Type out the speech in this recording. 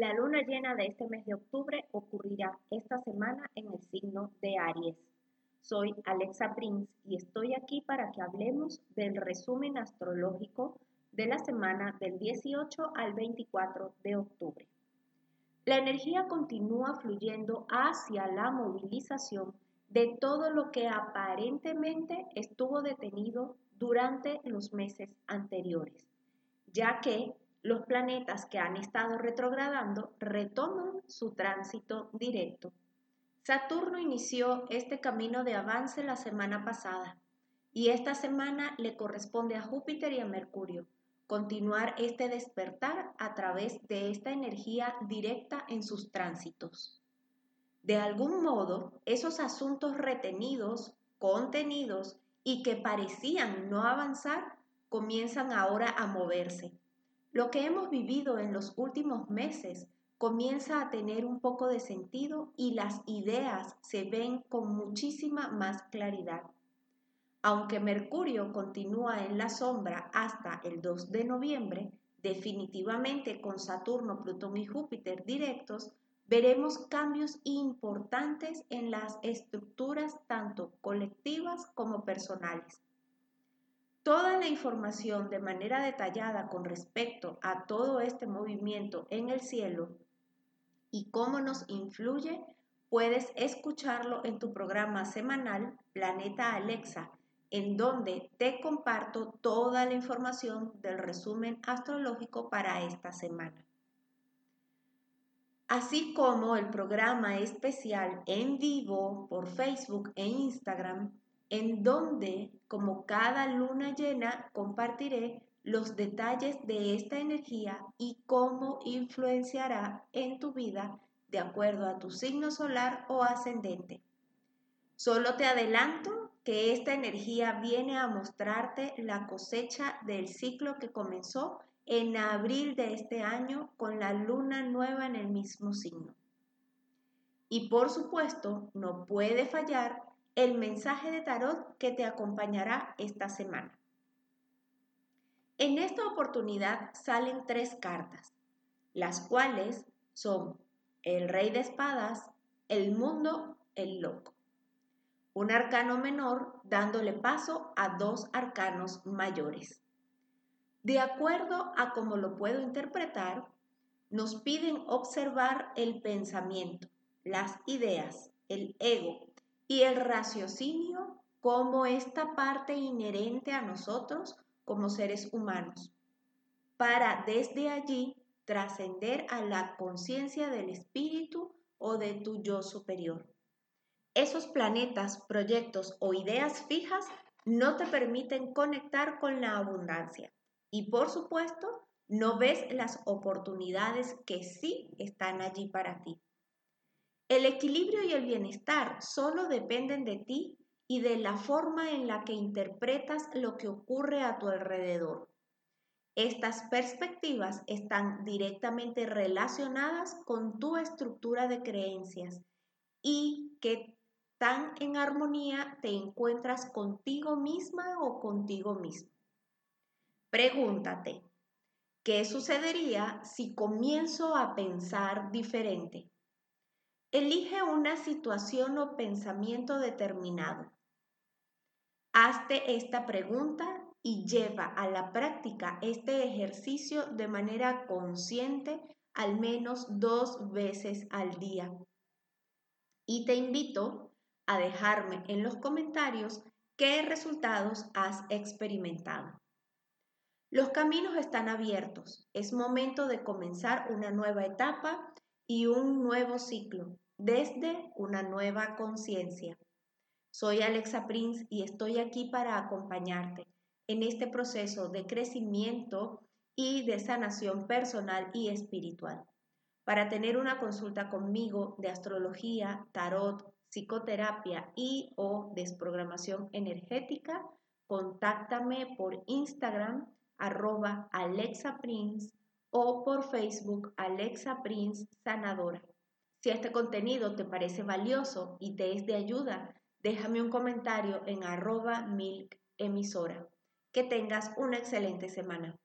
La luna llena de este mes de octubre ocurrirá esta semana en el signo de Aries. Soy Alexa Prince y estoy aquí para que hablemos del resumen astrológico de la semana del 18 al 24 de octubre. La energía continúa fluyendo hacia la movilización de todo lo que aparentemente estuvo detenido durante los meses anteriores, ya que los planetas que han estado retrogradando retoman su tránsito directo. Saturno inició este camino de avance la semana pasada y esta semana le corresponde a Júpiter y a Mercurio continuar este despertar a través de esta energía directa en sus tránsitos. De algún modo, esos asuntos retenidos, contenidos y que parecían no avanzar, comienzan ahora a moverse. Lo que hemos vivido en los últimos meses comienza a tener un poco de sentido y las ideas se ven con muchísima más claridad. Aunque Mercurio continúa en la sombra hasta el 2 de noviembre, definitivamente con Saturno, Plutón y Júpiter directos, veremos cambios importantes en las estructuras tanto colectivas como personales. Toda la información de manera detallada con respecto a todo este movimiento en el cielo y cómo nos influye, puedes escucharlo en tu programa semanal Planeta Alexa en donde te comparto toda la información del resumen astrológico para esta semana. Así como el programa especial en vivo por Facebook e Instagram, en donde, como cada luna llena, compartiré los detalles de esta energía y cómo influenciará en tu vida de acuerdo a tu signo solar o ascendente. Solo te adelanto que esta energía viene a mostrarte la cosecha del ciclo que comenzó en abril de este año con la luna nueva en el mismo signo. Y por supuesto, no puede fallar el mensaje de tarot que te acompañará esta semana. En esta oportunidad salen tres cartas, las cuales son el rey de espadas, el mundo, el loco un arcano menor dándole paso a dos arcanos mayores. De acuerdo a cómo lo puedo interpretar, nos piden observar el pensamiento, las ideas, el ego y el raciocinio como esta parte inherente a nosotros como seres humanos, para desde allí trascender a la conciencia del espíritu o de tu yo superior. Esos planetas, proyectos o ideas fijas no te permiten conectar con la abundancia. Y por supuesto, no ves las oportunidades que sí están allí para ti. El equilibrio y el bienestar solo dependen de ti y de la forma en la que interpretas lo que ocurre a tu alrededor. Estas perspectivas están directamente relacionadas con tu estructura de creencias y que tan en armonía te encuentras contigo misma o contigo mismo. Pregúntate, ¿qué sucedería si comienzo a pensar diferente? Elige una situación o pensamiento determinado. Hazte esta pregunta y lleva a la práctica este ejercicio de manera consciente al menos dos veces al día. Y te invito a dejarme en los comentarios qué resultados has experimentado. Los caminos están abiertos. Es momento de comenzar una nueva etapa y un nuevo ciclo desde una nueva conciencia. Soy Alexa Prince y estoy aquí para acompañarte en este proceso de crecimiento y de sanación personal y espiritual. Para tener una consulta conmigo de astrología, tarot, psicoterapia y o desprogramación energética, contáctame por Instagram arroba Alexa Prince o por Facebook Alexa Prince Sanadora. Si este contenido te parece valioso y te es de ayuda, déjame un comentario en arroba milk emisora. Que tengas una excelente semana.